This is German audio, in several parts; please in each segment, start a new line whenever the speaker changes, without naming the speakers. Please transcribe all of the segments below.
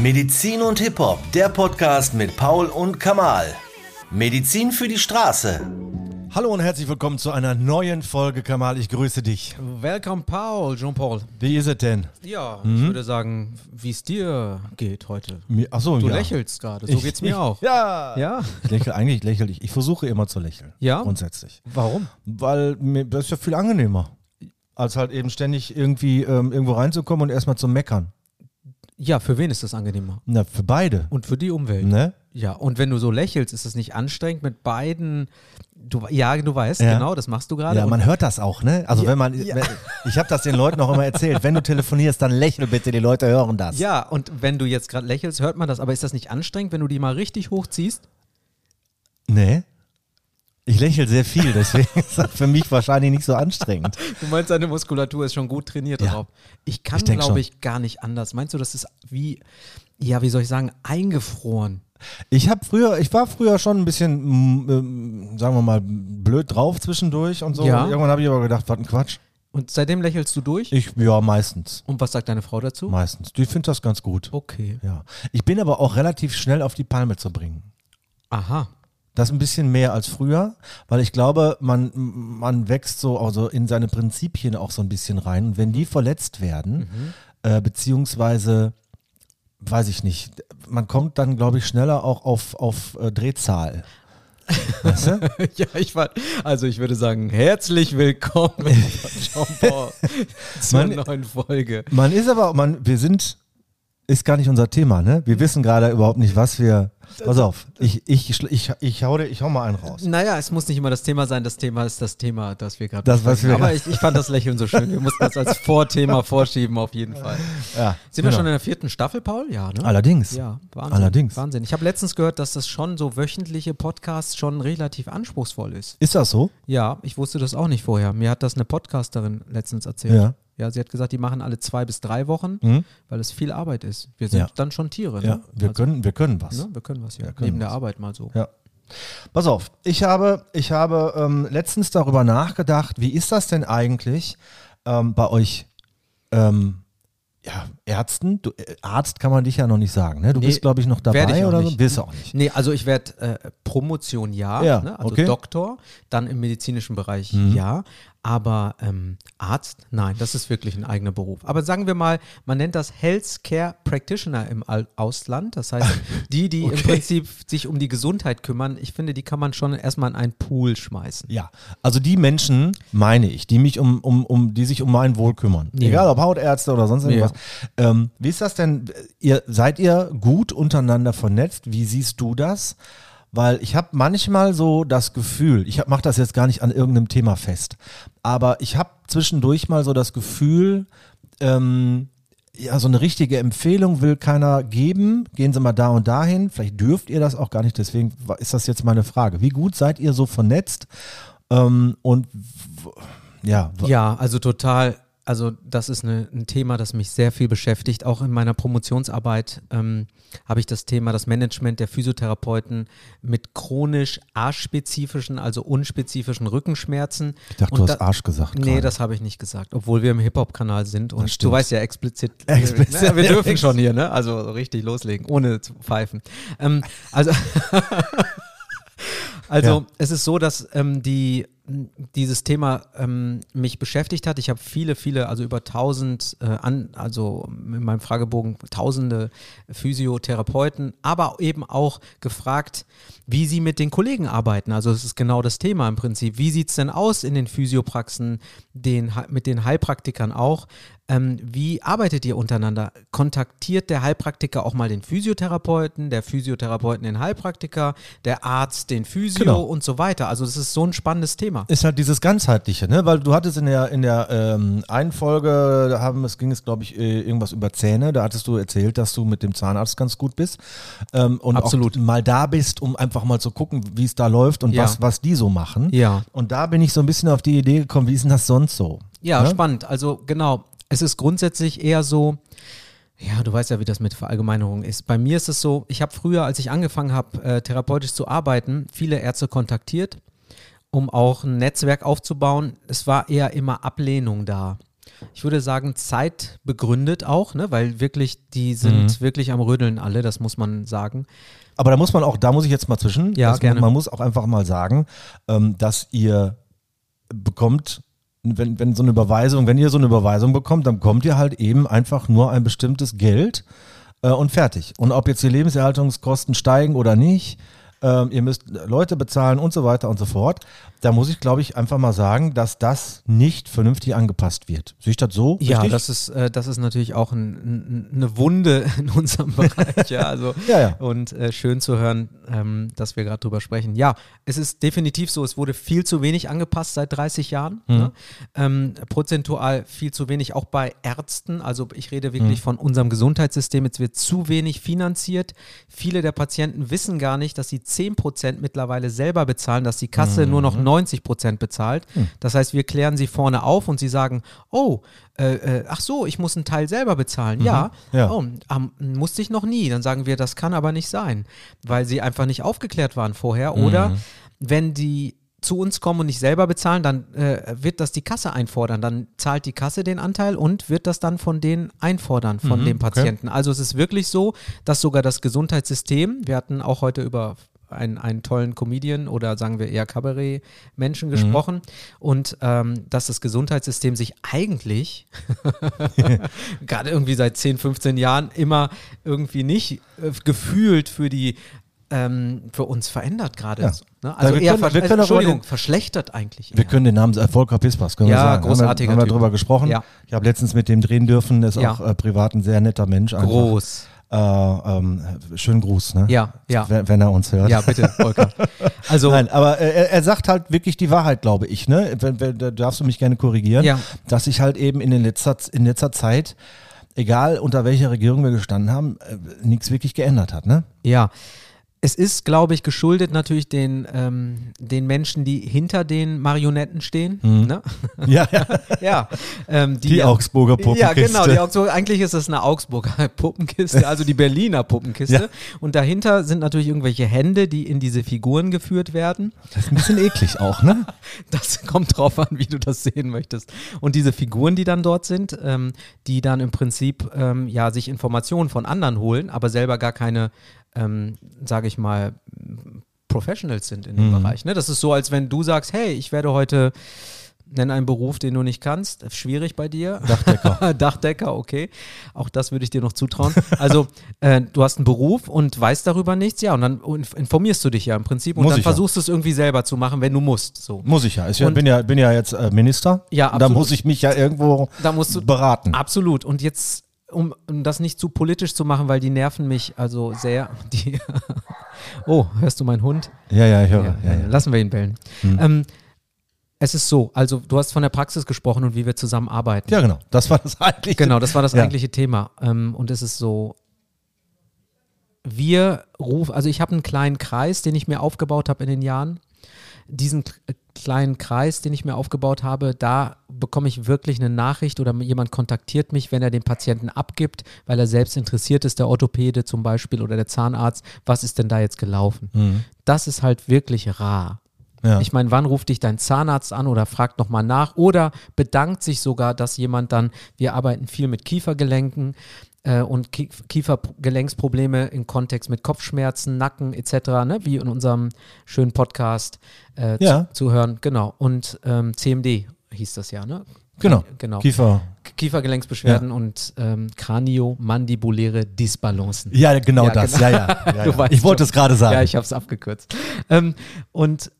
Medizin und Hip-Hop, der Podcast mit Paul und Kamal. Medizin für die Straße.
Hallo und herzlich willkommen zu einer neuen Folge, Kamal. Ich grüße dich.
Welcome, Paul, Jean-Paul.
Wie ist es denn?
Ja, ich würde sagen, wie es dir geht heute.
Mir, achso,
Du
ja.
lächelst gerade, so
Ich-
geht's mir auch.
Ja.
Ja?
Ich lächle, eigentlich lächle ich. Ich versuche immer zu lächeln.
Ja?
Grundsätzlich.
Warum?
Weil mir, das ist ja viel angenehmer. Als halt eben ständig irgendwie ähm, irgendwo reinzukommen und erstmal zu meckern.
Ja, für wen ist das angenehmer?
Na, für beide.
Und für die Umwelt.
Ne?
Ja, und wenn du so lächelst, ist es nicht anstrengend mit beiden. Du, ja, du weißt,
Ja.
genau, das machst du gerade.
Ja, man hört das auch, ne? Also
Ja,
wenn man,
ja.
wenn, ich habe das den Leuten auch immer erzählt, wenn du telefonierst, dann lächel bitte, die Leute hören das.
ja, und wenn du jetzt gerade lächelst, hört man das. Aber ist das nicht anstrengend, wenn du die mal richtig hochziehst?
Nee? Ich lächle sehr viel, deswegen ist das für mich wahrscheinlich nicht so anstrengend.
Du meinst, deine Muskulatur ist schon gut trainiert
Ja.
darauf. Ich kann, glaube ich, gar nicht anders. Meinst du, das ist wie, ja, wie soll ich sagen, eingefroren?
Ich habe früher, ich war früher schon ein bisschen, mm, ähm, sagen wir mal, blöd drauf zwischendurch und so.
Ja.
Und irgendwann habe ich aber gedacht, was ein Quatsch.
Und seitdem lächelst du durch?
Ich, ja, meistens.
Und was sagt deine Frau dazu?
Meistens. Die findet das ganz gut.
Okay.
Ja. Ich bin aber auch relativ schnell auf die Palme zu bringen.
Aha.
Das ein bisschen mehr als früher, weil ich glaube, man, man wächst so also in seine Prinzipien auch so ein bisschen rein. Und wenn die verletzt werden, äh, beziehungsweise, weiß ich nicht, man kommt dann, glaube ich, schneller auch auf, auf äh, Drehzahl. Weißt du?
ja, ich war, also ich würde sagen, herzlich willkommen, Jean-Paul, zur
Man-
neuen Folge.
Man ist aber, man, wir sind, ist gar nicht unser Thema, ne? Wir wissen gerade überhaupt nicht, was wir. Pass auf, ich, ich, ich, ich, hau, dir- ich hau mal einen raus.
Naja, es muss nicht immer das Thema sein, das Thema ist das Thema, das wir gerade
wir
Aber ich, ich fand das Lächeln so schön. Wir mussten das als Vorthema vorschieben, auf jeden Fall.
Ja,
Sind wir
genau.
schon in der vierten Staffel, Paul? Ja, ne?
Allerdings.
Ja, Wahnsinn.
Allerdings.
Wahnsinn. Ich habe letztens gehört, dass das schon so wöchentliche Podcasts schon relativ anspruchsvoll ist.
Ist das so?
Ja, ich wusste das auch nicht vorher. Mir hat das eine Podcasterin letztens erzählt.
Ja.
Ja, sie hat gesagt, die machen alle zwei bis drei Wochen,
Mhm.
weil es viel Arbeit ist. Wir sind
Ja.
dann schon Tiere.
Ja,
ne?
wir,
Also,
können, wir können was.
Ne? Wir können was, ja.
Können
Neben der
was.
Arbeit mal so.
Ja. Pass auf, ich habe, ich habe ähm, letztens darüber nachgedacht, wie ist das denn eigentlich ähm, bei euch ähm, ja, Ärzten? Du, äh, Arzt kann man dich ja noch nicht sagen, ne? Du
Nee,
bist, glaube ich, noch
ich
dabei
auch
oder so?
nicht.
Wirst du auch nicht.
Nee, also ich werde äh, Promotion ja,
Ja,
ne? also
okay.
Doktor, dann im medizinischen Bereich
Mhm.
ja, aber ähm, Arzt, nein, das ist wirklich ein eigener Beruf. Aber sagen wir mal, man nennt das Healthcare Practitioner im Ausland, das heißt, die, die im
Okay.
Prinzip sich um die Gesundheit kümmern, ich finde, die kann man schon erstmal in einen Pool schmeißen.
Ja, also die Menschen, meine ich, die mich um, um, um, die sich um mein Wohl kümmern.
Ja.
Egal ob Hautärzte oder sonst irgendwas. Ähm, wie ist das denn? Ihr, seid ihr gut untereinander vernetzt? Wie siehst du das? Weil ich habe manchmal so das Gefühl, ich mache das jetzt gar nicht an irgendeinem Thema fest, aber ich habe zwischendurch mal so das Gefühl, ähm, ja, so eine richtige Empfehlung will keiner geben. Gehen Sie mal da und dahin. Vielleicht dürft ihr das auch gar nicht. Deswegen ist das jetzt meine Frage. Wie gut seid ihr so vernetzt? Ähm, und ja,
Ja, also total. Also das ist eine, ein Thema, das mich sehr viel beschäftigt. Auch in meiner Promotionsarbeit ähm, habe ich das Thema, das Management der Physiotherapeuten mit chronisch aspezifischen, also unspezifischen Rückenschmerzen.
ich dachte,
Und
du hast
da-
Arsch gesagt.
Nee,
gerade.
das habe ich nicht gesagt, obwohl wir im Hip-Hop-Kanal sind und du weißt ja explizit,
Explizit.
Ne, wir dürfen schon hier, ne? Also richtig loslegen, ohne zu pfeifen. Ähm, also also
Ja.
es ist so, dass ähm, die dieses Thema ähm, mich beschäftigt hat. Ich habe viele, viele, also über tausend, äh, an, also in meinem Fragebogen tausende Physiotherapeuten, aber eben auch gefragt, wie sie mit den Kollegen arbeiten. Also es ist genau das Thema im Prinzip. Wie sieht es denn aus in den Physiopraxen, den, mit den Heilpraktikern auch? Ähm, wie arbeitet ihr untereinander? Kontaktiert der Heilpraktiker auch mal den Physiotherapeuten, der Physiotherapeuten den Heilpraktiker, der Arzt den Physio
Genau.
und so weiter? Also das ist so ein spannendes Thema.
ist halt dieses ganzheitliche, ne? Weil du hattest in der in der ähm, einen Folge, da haben es ging es glaube ich äh, irgendwas über Zähne. Da hattest du erzählt, dass du mit dem Zahnarzt ganz gut bist ähm, und
Absolut.
auch mal da bist, um einfach mal zu gucken, wie es da läuft und
Ja.
was was die so machen.
Ja.
Und da bin ich so ein bisschen auf die Idee gekommen, wie ist denn das sonst so?
Ja,
Ne?
spannend. Also genau, es ist grundsätzlich eher so, ja, du weißt ja, wie das mit Verallgemeinerung ist. Bei mir ist es so, ich habe früher, als ich angefangen habe, äh, therapeutisch zu arbeiten, viele Ärzte kontaktiert, um auch ein Netzwerk aufzubauen. Es war eher immer Ablehnung da. ich würde sagen, zeitbegründet auch, ne? weil wirklich, die sind
Mhm.
wirklich am Rödeln alle, das muss man sagen.
Aber da muss man auch, da muss ich jetzt mal zwischen.
Ja, gerne.
Man, man muss auch einfach mal sagen, ähm, dass ihr bekommt, wenn, wenn so eine Überweisung, wenn ihr so eine Überweisung bekommt, dann bekommt ihr halt eben einfach nur ein bestimmtes Geld äh, und fertig. Und ob jetzt die Lebenserhaltungskosten steigen oder nicht, ähm, ihr müsst Leute bezahlen und so weiter und so fort. Da muss ich, glaube ich, einfach mal sagen, dass das nicht vernünftig angepasst wird. Sehe ich das so?
Ja,
richtig?
das ist, äh, das ist natürlich auch ein, ein, eine Wunde in unserem Bereich, ja. Also,
Ja, ja.
Und äh, schön zu hören, ähm, dass wir gerade drüber sprechen. Ja, es ist definitiv so, es wurde viel zu wenig angepasst seit 30 Jahren.
Mhm.
Ne? Ähm, prozentual viel zu wenig, auch bei Ärzten. Also ich rede wirklich
Mhm.
von unserem Gesundheitssystem. Es wird zu wenig finanziert. Viele der Patienten wissen gar nicht, dass sie 10% mittlerweile selber bezahlen, dass die Kasse nur
Mhm.
noch 90% bezahlt. Das heißt, wir klären sie vorne auf und sie sagen, oh, äh, äh, ach so, ich muss einen Teil selber bezahlen. Ja,
Mhm. Ja.
Oh, ähm, musste ich noch nie. Dann sagen wir, das kann aber nicht sein, weil sie einfach nicht aufgeklärt waren vorher. Oder
Mhm.
wenn die zu uns kommen und nicht selber bezahlen, dann äh, wird das die Kasse einfordern. Dann zahlt die Kasse den Anteil und wird das dann von denen einfordern, von
Mhm,
dem Patienten. Also es ist wirklich so, dass sogar das Gesundheitssystem, wir hatten auch heute über einen, einen tollen Comedian oder sagen wir eher Kabarett-Menschen
Mhm.
gesprochen und ähm, dass das Gesundheitssystem sich eigentlich gerade irgendwie seit 10, 15 Jahren immer irgendwie nicht äh, gefühlt für die ähm, für uns verändert gerade.
Ja.
Ne? Also
wir
eher
können-
versch-
wir können darüber
Entschuldigung,
den-
verschlechtert eigentlich.
Wir können den Namen Volker Pispas, können
Ja,
wir sagen.
großartiger
Haben wir, haben wir
Typ.
drüber gesprochen.
Ja.
Ich habe letztens mit dem drehen dürfen, ist auch äh, privat ein sehr netter Mensch. Einfach.
Groß.
Äh, ähm, schönen Gruß, ne?
Ja, ja.
Wenn, wenn er uns hört.
Ja, bitte, Volker. Also,
Nein, aber er, er sagt halt wirklich die Wahrheit, glaube ich. Ne? Da darfst du mich gerne korrigieren,
Ja.
dass sich halt eben in, den letzter, in letzter Zeit, egal unter welcher Regierung wir gestanden haben, äh, nichts wirklich geändert hat. Ne?
Ja. Es ist, glaube ich, geschuldet natürlich den, ähm, den Menschen, die hinter den Marionetten stehen. Ne?
Ja, ja.
ja. Ähm, die,
Mhm. Die Augsburger
Ja,
Puppenkiste.
genau. Die Augsburger, eigentlich ist das eine Augsburger Puppenkiste, also die Berliner Puppenkiste.
Ja.
Und dahinter sind natürlich irgendwelche Hände, die in diese Figuren geführt werden.
Das ist ein bisschen eklig auch, ne?
Das kommt drauf an, wie du das sehen möchtest. Und diese Figuren, die dann dort sind, ähm, die dann im Prinzip ähm, ja sich Informationen von anderen holen, aber selber gar keine, ähm, sage ich mal, Professionals sind in dem
Mhm.
Bereich. Ne? Das ist so, als wenn du sagst, hey, ich werde heute Nenn einen Beruf, den du nicht kannst. Schwierig bei dir.
Dachdecker.
Dachdecker, okay. Auch das würde ich dir noch zutrauen. Also, äh, du hast einen Beruf und weißt darüber nichts, ja, und dann inf- informierst du dich ja im Prinzip und
Muss
dann
ja.
versuchst du es irgendwie selber zu machen, wenn du musst. So.
Muss ich ja. Ich
Und-
bin ja, bin ja jetzt äh, Minister.
Ja,
Und Da
absolut.
muss ich mich ja irgendwo
Da musst du
beraten.
Absolut. Und jetzt, um, um das nicht zu politisch zu machen, weil die nerven mich also sehr. Die oh, hörst du meinen Hund?
Ja, ja, ich höre.
Ja,
Ja, ja.
Lassen wir ihn bellen. Ähm, es ist so, also du hast von der Praxis gesprochen und wie wir zusammenarbeiten.
ja, genau. Das war das eigentlich.
Genau, das war das eigentliche Thema. Ähm, und es ist so, wir rufen, also ich habe einen kleinen Kreis, den ich mir aufgebaut habe in den Jahren. Diesen äh, kleinen Kreis, den ich mir aufgebaut habe, da bekomme ich wirklich eine Nachricht oder jemand kontaktiert mich, wenn er den Patienten abgibt, weil er selbst interessiert ist, der Orthopäde zum Beispiel oder der Zahnarzt, was ist denn da jetzt gelaufen? Das ist halt wirklich rar.
Ja.
Ich meine, wann ruft dich dein Zahnarzt an oder fragt nochmal nach oder bedankt sich sogar, dass jemand dann, wir arbeiten viel mit Kiefergelenken äh, und Kie Kiefergelenksprobleme im Kontext mit Kopfschmerzen, Nacken etc., ne, wie in unserem schönen Podcast äh,
Ja.
zu, zu hören. Genau. Und ähm, CMD hieß das ja, ne?
Genau.
Genau.
Kiefer.
Kiefergelenksbeschwerden und ähm, kraniomandibuläre Disbalancen.
Ja, genau
Ja,
das.
genau.
Ja, ja. ja, ja. Ich wollte es gerade sagen.
Ja, ich habe es abgekürzt. Ähm, und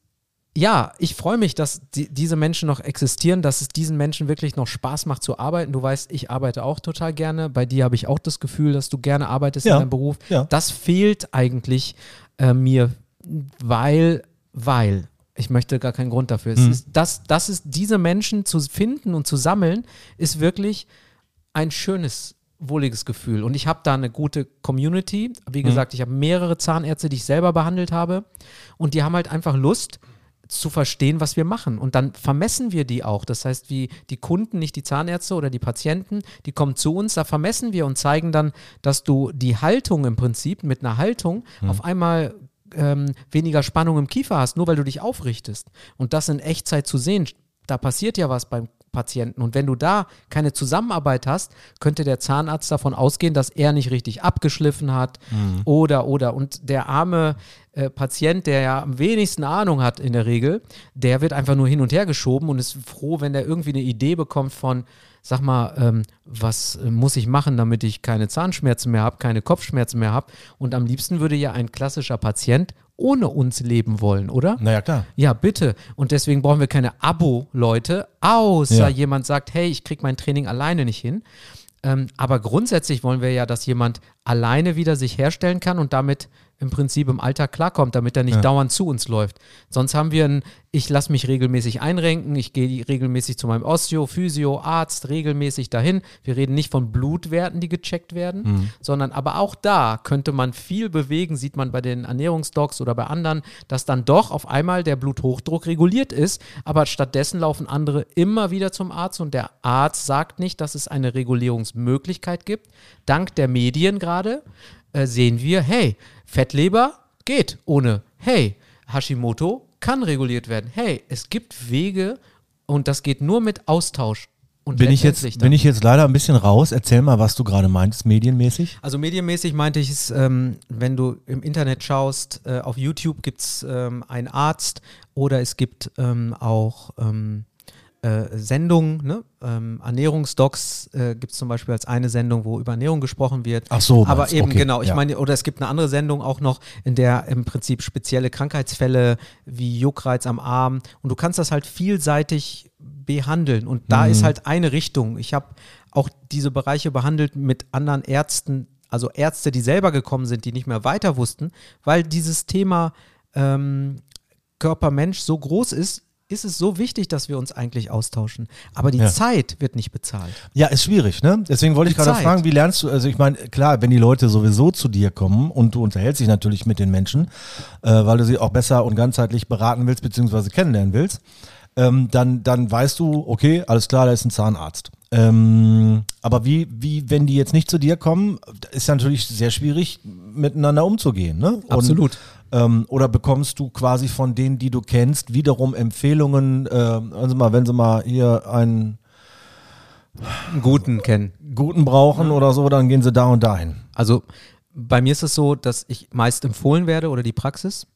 ja, ich freue mich, dass die, diese Menschen noch existieren, dass es diesen Menschen wirklich noch Spaß macht zu arbeiten. Du weißt, ich arbeite auch total gerne. Bei dir habe ich auch das Gefühl, dass du gerne arbeitest
Ja,
in deinem Beruf.
ja.
Das fehlt eigentlich äh, mir, weil, weil. Ich möchte gar keinen Grund dafür. Es
Mhm.
ist, das, das ist, diese Menschen zu finden und zu sammeln, ist wirklich ein schönes, wohliges Gefühl. Und ich habe da eine gute Community.
Mhm.
Wie gesagt, ich habe mehrere Zahnärzte, die ich selber behandelt habe. Und die haben halt einfach Lust zu verstehen, was wir machen. Und dann vermessen wir die auch. Das heißt, wie die Kunden, nicht die Zahnärzte oder die Patienten, die kommen zu uns, da vermessen wir und zeigen dann, dass du die Haltung im Prinzip mit einer Haltung auf einmal ähm, weniger Spannung im Kiefer hast, nur weil du dich aufrichtest. Und das in Echtzeit zu sehen, da passiert ja was beim Patienten. Und wenn du da keine Zusammenarbeit hast, könnte der Zahnarzt davon ausgehen, dass er nicht richtig abgeschliffen hat
Mhm.
oder, oder. Und der arme äh, Patient, der ja am wenigsten Ahnung hat in der Regel, der wird einfach nur hin und her geschoben und ist froh, wenn der irgendwie eine Idee bekommt von, sag mal, ähm, was äh, muss ich machen, damit ich keine Zahnschmerzen mehr habe, keine Kopfschmerzen mehr habe. Und am liebsten würde ja ein klassischer Patient ohne uns leben wollen, oder?
Naja, klar.
Ja, bitte. Und deswegen brauchen wir keine Abo-Leute, außer
Ja.
jemand sagt, hey, ich kriege mein Training alleine nicht hin. Ähm, aber grundsätzlich wollen wir ja, dass jemand alleine wieder sich herstellen kann und damit im Prinzip im Alltag klarkommt, damit er nicht dauernd zu uns läuft. Sonst haben wir ein, ich lasse mich regelmäßig einrenken, ich gehe regelmäßig zu meinem Osteo, Physio, Arzt, regelmäßig dahin. Wir reden nicht von Blutwerten, die gecheckt werden, sondern aber auch da könnte man viel bewegen, sieht man bei den Ernährungsdocs oder bei anderen, dass dann doch auf einmal der Bluthochdruck reguliert ist, aber stattdessen laufen andere immer wieder zum Arzt und der Arzt sagt nicht, dass es eine Regulierungsmöglichkeit gibt. Dank der Medien gerade äh, sehen wir, hey, Fettleber geht ohne, hey, Hashimoto kann reguliert werden. Hey, es gibt Wege und das geht nur mit Austausch. Und
Bin ich, jetzt, bin ich jetzt leider ein bisschen raus. Erzähl mal, was du gerade meintest, medienmäßig.
Also medienmäßig meinte ich es, ähm, wenn du im Internet schaust, äh, auf YouTube gibt es ähm, einen Arzt oder es gibt ähm, auch ähm, äh, Sendungen, ne? ähm, Ernährungsdocs äh, gibt es zum Beispiel als eine Sendung, wo über Ernährung gesprochen wird.
Ach so,
Aber
meinst
eben
okay,
genau, ich
ja.
meine, oder es gibt eine andere Sendung auch noch, in der im Prinzip spezielle Krankheitsfälle wie Juckreiz am Arm und du kannst das halt vielseitig behandeln und da
Mhm.
ist halt eine Richtung. Ich habe auch diese Bereiche behandelt mit anderen Ärzten, also Ärzte, die selber gekommen sind, die nicht mehr weiter wussten, weil dieses Thema ähm, Körper-Mensch so groß ist, ist es so wichtig, dass wir uns eigentlich austauschen. Aber die
Ja.
Zeit wird nicht bezahlt.
Ja, ist schwierig, ne? Deswegen wollte ich
Die
gerade
Zeit.
fragen, wie lernst du, also ich meine, klar, wenn die Leute sowieso zu dir kommen und du unterhältst dich natürlich mit den Menschen, äh, weil du sie auch besser und ganzheitlich beraten willst, beziehungsweise kennenlernen willst, ähm, dann, dann weißt du, okay, alles klar, da ist ein Zahnarzt. Ähm, aber wie, wie, wenn die jetzt nicht zu dir kommen, ist natürlich sehr schwierig, miteinander umzugehen, ne? Und,
Absolut.
ähm, oder bekommst du quasi von denen, die du kennst, wiederum Empfehlungen, äh, also mal, wenn sie mal hier einen
Einen guten kennen.
guten brauchen oder so, dann gehen sie da und dahin.
Also bei mir ist es so, dass ich meist empfohlen werde oder die Praxis.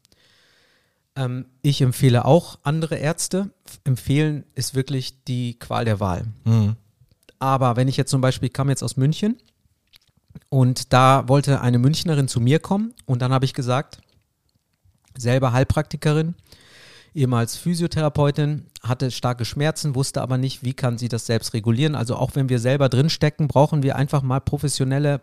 Ähm, ich empfehle auch andere Ärzte. Empfehlen ist wirklich die Qual der Wahl. Aber wenn ich jetzt zum Beispiel, kam jetzt aus München und da wollte eine Münchnerin zu mir kommen und dann habe ich gesagt, selber Heilpraktikerin, ehemals Physiotherapeutin, hatte starke Schmerzen, wusste aber nicht, wie kann sie das selbst regulieren. Also auch wenn wir selber drinstecken, brauchen wir einfach mal professionelle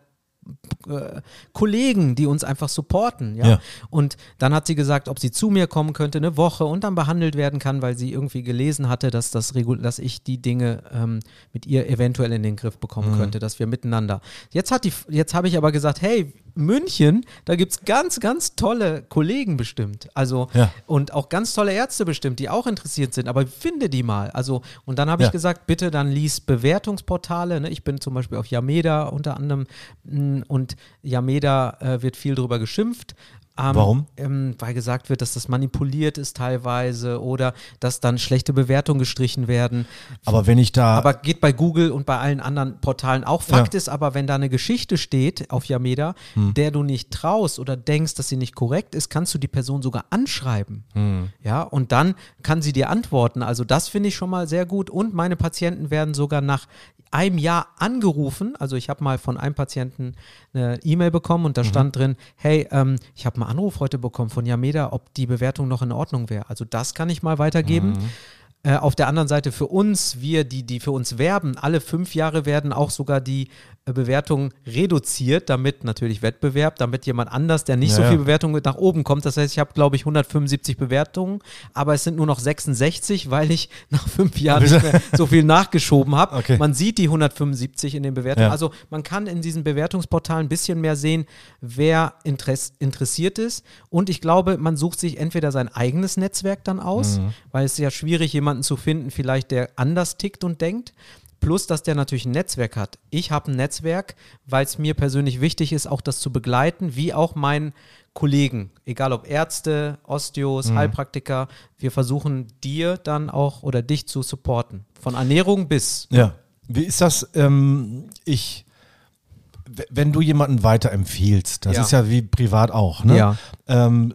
äh, Kollegen, die uns einfach supporten. Ja?
Ja.
Und dann hat sie gesagt, ob sie zu mir kommen könnte, eine Woche und dann behandelt werden kann, weil sie irgendwie gelesen hatte, dass, das dass ich die Dinge ähm, mit ihr eventuell in den Griff bekommen könnte, dass wir miteinander. Jetzt, hat die, jetzt habe ich aber gesagt, hey, München, da gibt es ganz, ganz tolle Kollegen bestimmt. Also
Ja.
und auch ganz tolle Ärzte bestimmt, die auch interessiert sind, aber finde die mal. Also, und dann habe
Ja.
ich gesagt, bitte dann lies Bewertungsportale. Ne? Ich bin zum Beispiel auf Yameda unter anderem mh, und Yameda äh, wird viel drüber geschimpft. Ähm,
Warum?
Ähm, weil gesagt wird, dass das manipuliert ist teilweise oder dass dann schlechte Bewertungen gestrichen werden.
Aber wenn ich da,
Aber geht bei Google und bei allen anderen Portalen auch. Fakt ist aber, wenn da eine Geschichte steht auf Yameda,
Hm.
der du nicht traust oder denkst, dass sie nicht korrekt ist, kannst du die Person sogar anschreiben.
Hm.
Ja, und dann kann sie dir antworten. Also das finde ich schon mal sehr gut. Und meine Patienten werden sogar nach einem Jahr angerufen. Also ich habe mal von einem Patienten eine E-Mail bekommen und da stand drin, hey, ähm, ich habe einen Anruf heute bekommen von Yameda, ob die Bewertung noch in Ordnung wäre. Also das kann ich mal weitergeben. Äh, auf der anderen Seite für uns, wir, die, die für uns werben, alle fünf Jahre werden auch sogar die Bewertungen reduziert, damit natürlich Wettbewerb, damit jemand anders, der nicht
Ja,
so viel Bewertung mit nach oben kommt. Das heißt, ich habe, glaube ich, 175 Bewertungen, aber es sind nur noch 66, weil ich nach fünf Jahren nicht mehr so viel nachgeschoben habe.
Okay.
Man sieht die 175 in den Bewertungen.
Ja.
Also man kann in diesen Bewertungsportalen ein bisschen mehr sehen, wer Interess interessiert ist. Und ich glaube, man sucht sich entweder sein eigenes Netzwerk dann aus,
Mhm.
weil es ist ja schwierig, jemanden zu finden, vielleicht der anders tickt und denkt. Plus, dass der natürlich ein Netzwerk hat. Ich habe ein Netzwerk, weil es mir persönlich wichtig ist, auch das zu begleiten, wie auch meinen Kollegen, egal ob Ärzte, Osteos, mhm. Heilpraktiker. Wir versuchen dir dann auch oder dich zu supporten. Von Ernährung bis.
Ja. Wie ist das? Ähm, ich wenn du jemanden weiterempfiehlst, das ja. ist ja wie privat auch, ne?
Ja.
Ähm,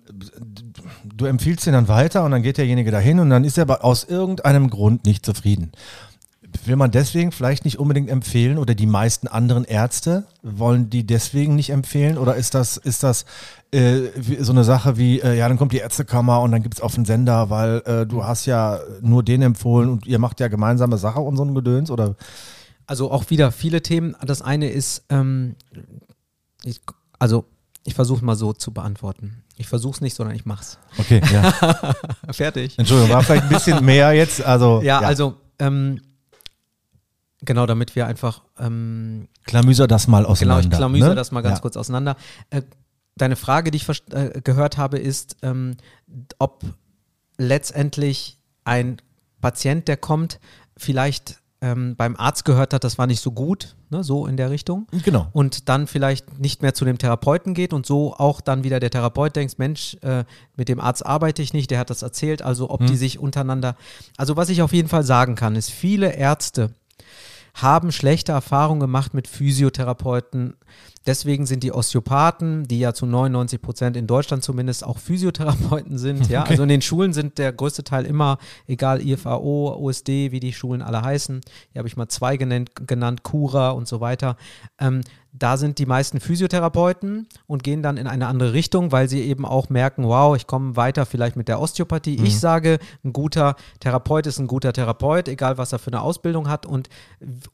du empfiehlst ihn dann weiter und dann geht derjenige dahin und dann ist er aber aus irgendeinem Grund nicht zufrieden. Will man deswegen vielleicht nicht unbedingt empfehlen oder die meisten anderen Ärzte wollen die deswegen nicht empfehlen oder ist das, ist das äh, so eine Sache wie, äh, ja, dann kommt die Ärztekammer und dann gibt es auf den Sender, weil äh, du hast ja nur den empfohlen und ihr macht ja gemeinsame Sache und so ein Gedöns oder
also auch wieder viele Themen. Das eine ist, ähm, ich, also ich versuche mal so zu beantworten. Ich versuche es nicht, sondern ich mach's.
Okay, ja.
Fertig.
Entschuldigung, war vielleicht ein bisschen mehr jetzt. Also,
ja, ja. also ähm, genau, damit wir einfach ähm,
Klamüser das mal auseinander.
Genau, ich klamüser ne? das mal ganz ja. kurz auseinander. Äh, deine Frage, die ich äh, gehört habe, ist, ähm, ob letztendlich ein Patient, der kommt, vielleicht ähm, beim Arzt gehört hat, das war nicht so gut, ne, so in der Richtung.
Genau.
Und dann vielleicht nicht mehr zu dem Therapeuten geht und so auch dann wieder der Therapeut denkt, Mensch, äh, mit dem Arzt arbeite ich nicht, der hat das erzählt, also ob hm. die sich untereinander. Also was ich auf jeden Fall sagen kann, ist, viele Ärzte haben schlechte Erfahrungen gemacht mit Physiotherapeuten. Deswegen sind die Osteopathen, die ja zu 99 Prozent in Deutschland zumindest auch Physiotherapeuten sind, ja, okay. also in den Schulen sind der größte Teil immer, egal IFAO, OSD, wie die Schulen alle heißen, hier habe ich mal zwei genannt, genannt Cura und so weiter. Ähm, da sind die meisten Physiotherapeuten und gehen dann in eine andere Richtung, weil sie eben auch merken, wow, ich komme weiter vielleicht mit der Osteopathie. Mhm. Ich sage, ein guter Therapeut ist ein guter Therapeut, egal was er für eine Ausbildung hat. Und,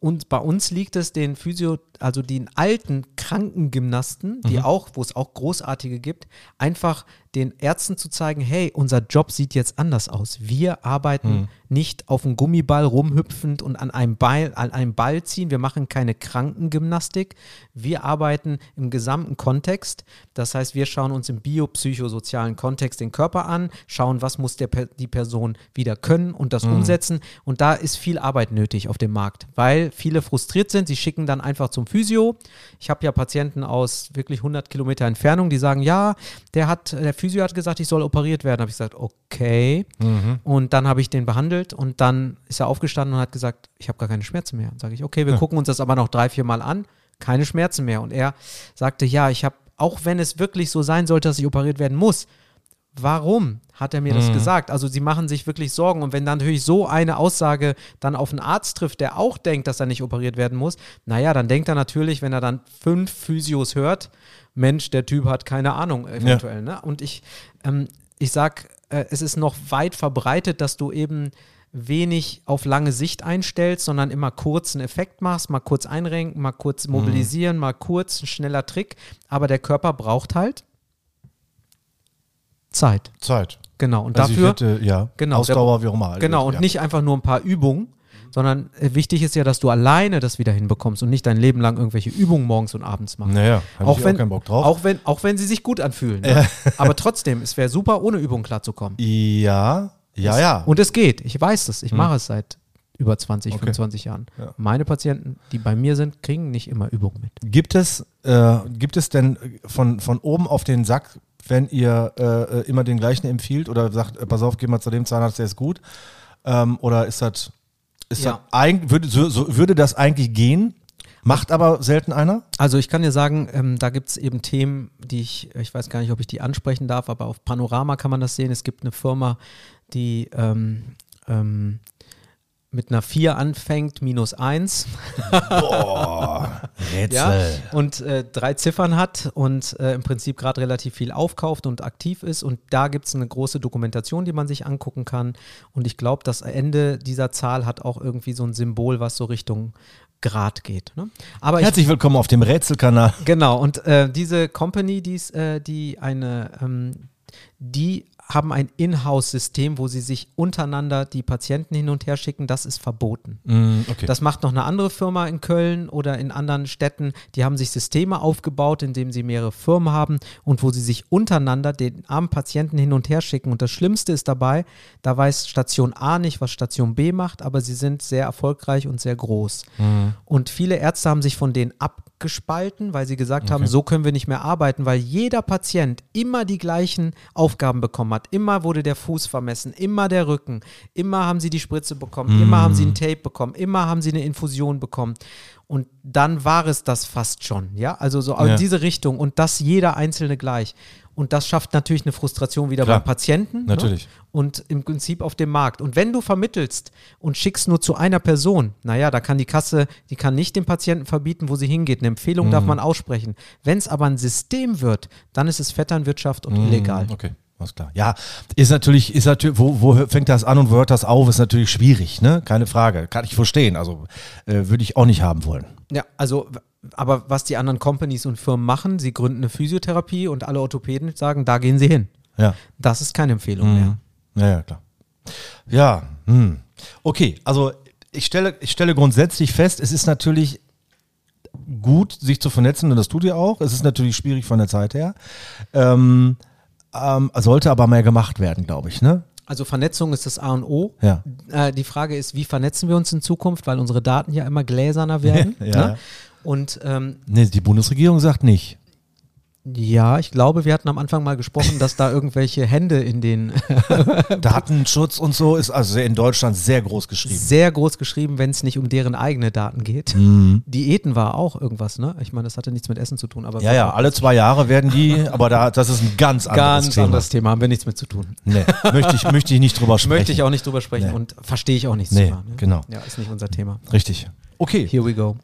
und bei uns liegt es den Physio, also den alten Krankengymnasten, die mhm. auch, wo es auch großartige gibt, einfach den Ärzten zu zeigen, hey, unser Job sieht jetzt anders aus. Wir arbeiten mhm. nicht auf einem Gummiball rumhüpfend und an einem, Ball, an einem Ball ziehen. Wir machen keine Krankengymnastik. Wir arbeiten im gesamten Kontext. Das heißt, wir schauen uns im biopsychosozialen Kontext den Körper an, schauen, was muss der, die Person wieder können und das mhm. umsetzen. Und da ist viel Arbeit nötig auf dem Markt, weil viele frustriert sind. Sie schicken dann einfach zum Physio. Ich habe ja Patienten aus wirklich 100 Kilometer Entfernung, die sagen, ja, der hat, der Physio hat gesagt, ich soll operiert werden. Habe ich gesagt, okay. Mhm. Und dann habe ich den behandelt und dann ist er aufgestanden und hat gesagt, ich habe gar keine Schmerzen mehr. Sage ich, okay, wir ja. gucken uns das aber noch drei, vier Mal an. Keine Schmerzen mehr. Und er sagte, ja, ich habe, auch wenn es wirklich so sein sollte, dass ich operiert werden muss, warum hat er mir mhm. das gesagt? Also sie machen sich wirklich Sorgen und wenn dann natürlich so eine Aussage dann auf einen Arzt trifft, der auch denkt, dass er nicht operiert werden muss, naja, dann denkt er natürlich, wenn er dann fünf Physios hört, Mensch, der Typ hat keine Ahnung eventuell. Ja. Ne? Und ich, ähm, ich sag, äh, es ist noch weit verbreitet, dass du eben wenig auf lange Sicht einstellst, sondern immer kurz einen Effekt machst, mal kurz einrenken, mal kurz mhm. mobilisieren, mhm. mal kurz, ein schneller Trick. Aber der Körper braucht halt Zeit.
Zeit.
Genau. Und also dafür,
hätte, ja,
genau,
Ausdauer, wie auch immer.
Genau. Und
ja.
nicht einfach nur ein paar Übungen, sondern äh, wichtig ist ja, dass du alleine das wieder hinbekommst und nicht dein Leben lang irgendwelche Übungen morgens und abends machst.
Naja,
auch wenn, auch keinen Bock drauf. Auch wenn, auch wenn sie sich gut anfühlen. Ne? Aber trotzdem, es wäre super, ohne Übung klarzukommen.
Ja, ja, ja.
Und es geht. Ich weiß es. Ich hm. mache es seit über 20, okay. 25 Jahren. Ja. Meine Patienten, die bei mir sind, kriegen nicht immer Übungen mit.
Gibt es, äh, gibt es denn von, von oben auf den Sack, wenn ihr äh, immer den gleichen empfiehlt oder sagt, äh, pass auf, geh mal zu dem Zahnarzt, der ist gut? Ähm, oder ist das ist ja. das würde, so, so, würde das eigentlich gehen? Macht aber selten einer?
Also ich kann dir sagen, ähm, da gibt es eben Themen, die ich, ich weiß gar nicht, ob ich die ansprechen darf, aber auf Panorama kann man das sehen. Es gibt eine Firma, die ähm, ähm, mit einer 4 anfängt, minus 1.
Boah, Rätsel. Ja,
und äh, drei Ziffern hat und äh, im Prinzip gerade relativ viel aufkauft und aktiv ist. Und da gibt es eine große Dokumentation, die man sich angucken kann. Und ich glaube, das Ende dieser Zahl hat auch irgendwie so ein Symbol, was so Richtung Grad geht. Ne?
Aber Herzlich ich, willkommen auf dem Rätselkanal.
Genau, und äh, diese Company, die's, äh, die eine, ähm, die haben ein Inhouse-System, wo sie sich untereinander die Patienten hin und her schicken. Das ist verboten.
Mm, okay.
Das macht noch eine andere Firma in Köln oder in anderen Städten. Die haben sich Systeme aufgebaut, indem sie mehrere Firmen haben und wo sie sich untereinander den armen Patienten hin und her schicken. Und das Schlimmste ist dabei, da weiß Station A nicht, was Station B macht, aber sie sind sehr erfolgreich und sehr groß. Und viele Ärzte haben sich von denen abgespalten, weil sie gesagt haben, so können wir nicht mehr arbeiten, weil jeder Patient immer die gleichen Aufgaben bekommen hat. Immer wurde der Fuß vermessen, immer der Rücken, immer haben sie die Spritze bekommen, immer haben sie ein Tape bekommen, immer haben sie eine Infusion bekommen. Und dann war es das fast schon, ja, also so
Ja.
in diese Richtung und das jeder Einzelne gleich. Und das schafft natürlich eine Frustration wieder
Klar.
beim Patienten.
Natürlich.
Ne? Und im Prinzip auf dem Markt. Und wenn du vermittelst und schickst nur zu einer Person, naja, da kann die Kasse, die kann nicht dem Patienten verbieten, wo sie hingeht. Eine Empfehlung
Mhm.
darf man aussprechen. Wenn es aber ein System wird, dann ist es Vetternwirtschaft und illegal.
Okay, alles klar. Ja, ist natürlich, ist natürlich, wo, wo fängt das an und wo hört das auf, ist natürlich schwierig, ne? Keine Frage. Kann ich verstehen. Also äh, würde ich auch nicht haben wollen.
Ja, also, aber was die anderen Companies und Firmen machen, sie gründen eine Physiotherapie und alle Orthopäden sagen, da gehen sie hin.
Ja.
Das ist keine Empfehlung
Mhm.
mehr.
Ja, ja, klar. Ja, hm. okay, also ich stelle, ich stelle grundsätzlich fest, es ist natürlich gut, sich zu vernetzen und das tut ihr auch. Es ist natürlich schwierig von der Zeit her. Ähm, ähm, sollte aber mehr gemacht werden, glaube ich, ne?
Also Vernetzung ist das A und O.
Ja.
Äh, die Frage ist, wie vernetzen wir uns in Zukunft, weil unsere Daten ja immer gläserner werden.
Ja,
ne?
ja.
Und ähm,
Nee, die Bundesregierung sagt nicht.
Ja, ich glaube, wir hatten am Anfang mal gesprochen, dass da irgendwelche Hände in den
Datenschutz und so ist also in Deutschland sehr groß geschrieben.
sehr groß geschrieben, wenn es nicht um deren eigene Daten geht.
Mhm.
Diäten war auch irgendwas, ne? Ich meine, das hatte nichts mit Essen zu tun, aber
Ja, ja, alle zwei Jahre werden die, aber da, das ist ein ganz anderes
ganz
Thema.
anderes Thema, haben wir nichts mit zu tun.
Nee, möchte ich, möchte ich nicht drüber sprechen.
Möchte ich auch nicht drüber sprechen
Nee.
und verstehe ich auch nichts
Nee,
drüber. Ne?
genau.
Ja, ist nicht unser Thema.
Richtig. Okay.
Here we go.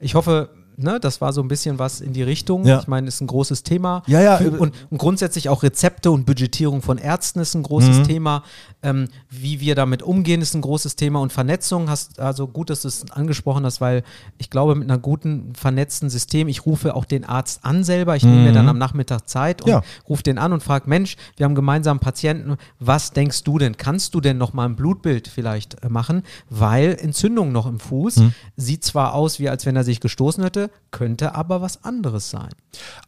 Ich hoffe, ne, das war so ein bisschen was in die Richtung.
Ja.
Ich meine, ist ein großes Thema.
Ja, ja, äh,
und, und grundsätzlich auch Rezepte und Budgetierung von Ärzten ist ein großes
Mhm.
Thema. Ähm, wie wir damit umgehen, ist ein großes Thema. Und Vernetzung hast, also gut, dass du es angesprochen hast, weil ich glaube, mit einer guten vernetzten System, ich rufe auch den Arzt an selber, ich nehme mir dann am Nachmittag Zeit und
Mhm. Ja.
rufe den an und frage, Mensch, wir haben gemeinsam Patienten, was denkst du denn? Kannst du denn noch mal ein Blutbild vielleicht äh, machen? Weil Entzündung noch im Fuß
Mhm.
sieht zwar aus, wie als wenn er sich gestoßen hätte, könnte aber was anderes sein.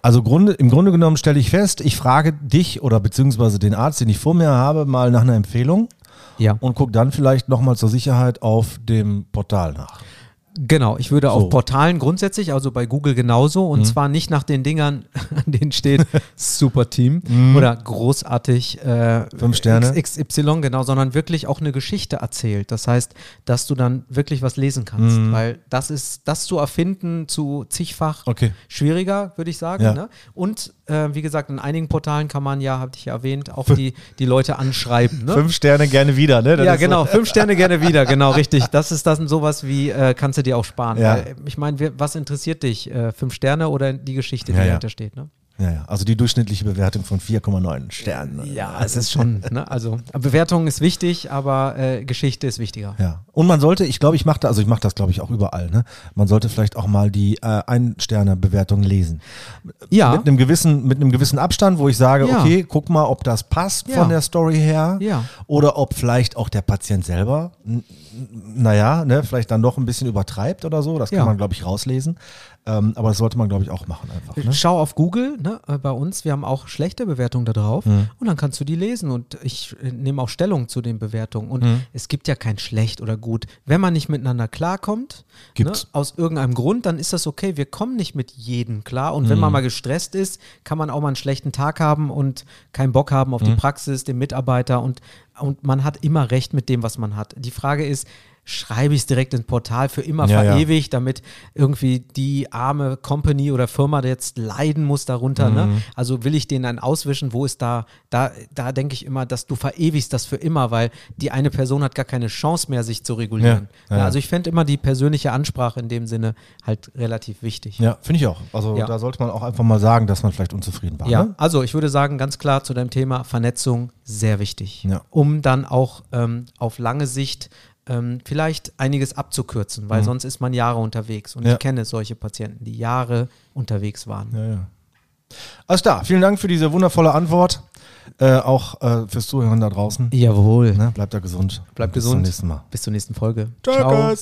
Also Grunde, im Grunde genommen stelle ich fest, ich frage dich oder beziehungsweise den Arzt, den ich vor mir habe, mal nach einer Empfehlung
Ja.
und gucke dann vielleicht nochmal zur Sicherheit auf dem Portal nach.
Genau, ich würde
So.
auf Portalen grundsätzlich, also bei Google genauso, und zwar nicht nach den Dingern, an denen steht Super Team oder großartig äh,
Fünf Sterne.
XY, genau, sondern wirklich auch eine Geschichte erzählt. Das heißt, dass du dann wirklich was lesen kannst, weil das ist, das zu erfinden zu zigfach
Okay.
schwieriger, würde ich sagen.
Ja.
Ne? Und äh, wie gesagt, in einigen Portalen kann man ja, hatte ich ja erwähnt, auch die, die Leute anschreiben. Ne?
Fünf Sterne gerne wieder, ne? Das
ja,
ist so-
genau. Fünf Sterne gerne wieder, genau, richtig. Das ist dann sowas wie, äh, kannst du dir auch sparen.
Ja.
Weil, ich meine, was interessiert dich? Äh, fünf Sterne oder die Geschichte, die
ja.
dahinter steht? Ne?
Ja, ja. Also die durchschnittliche Bewertung von 4,9 Sternen. ne?
Ja, es ist schon, ne? also Bewertung ist wichtig, aber äh, Geschichte ist wichtiger.
Ja. Und man sollte, ich glaube, ich mache da, also ich mache das, glaube ich, auch überall, ne? Man sollte vielleicht auch mal die äh, Ein-Sterne-Bewertung lesen.
Ja,
Mit einem gewissen, mit einem gewissen Abstand, wo ich sage,
Ja.
okay, guck mal, ob das passt
Ja.
von der Story her.
Ja.
Oder ob vielleicht auch der Patient selber, naja, ne, vielleicht dann doch ein bisschen übertreibt oder so. Das kann man, glaube ich, rauslesen. Ähm, aber das sollte man, glaube ich, auch machen einfach. Ne?
Schau auf Google, ne, äh, bei uns, wir haben auch schlechte Bewertungen da drauf
Mhm.
und dann kannst du die lesen und ich äh, nehme auch Stellung zu den Bewertungen und
Mhm.
es gibt ja kein schlecht oder gut. Wenn man nicht miteinander klarkommt, ne, aus irgendeinem Grund, dann ist das okay. Wir kommen nicht mit jedem klar und wenn
Mhm.
man mal gestresst ist, kann man auch mal einen schlechten Tag haben und keinen Bock haben auf
Mhm.
die Praxis, den Mitarbeiter und, und man hat immer recht mit dem, was man hat. Die Frage ist, schreibe ich es direkt ins Portal für immer
Ja, ja.
verewigt, damit irgendwie die arme Company oder Firma jetzt leiden muss darunter.
Mhm.
Ne? Also will ich denen dann auswischen, wo ist da, da, da denke ich immer, dass du verewigst das für immer, weil die eine Person hat gar keine Chance mehr, sich zu regulieren.
Ja,
Ja,
ja.
also ich fände immer die persönliche Ansprache in dem Sinne halt relativ wichtig.
Ja, finde ich auch. Also
Ja.
da sollte man auch einfach mal sagen, dass man vielleicht unzufrieden war.
Ja,
Ne?
also ich würde sagen, ganz klar zu deinem Thema Vernetzung sehr wichtig,
Ja.
um dann auch ähm, auf lange Sicht ähm, vielleicht einiges abzukürzen, weil sonst ist man Jahre unterwegs. Und
Mhm. Ja.
ich kenne solche Patienten, die Jahre unterwegs waren.
Ja, ja. Alles klar, vielen Dank für diese wundervolle Antwort. Äh, auch äh, fürs Zuhören da draußen.
Jawohl.
Ne? Bleibt da gesund.
Bleibt
Bis
gesund.
zum nächsten Mal.
Bis zur nächsten Folge.
Ciao.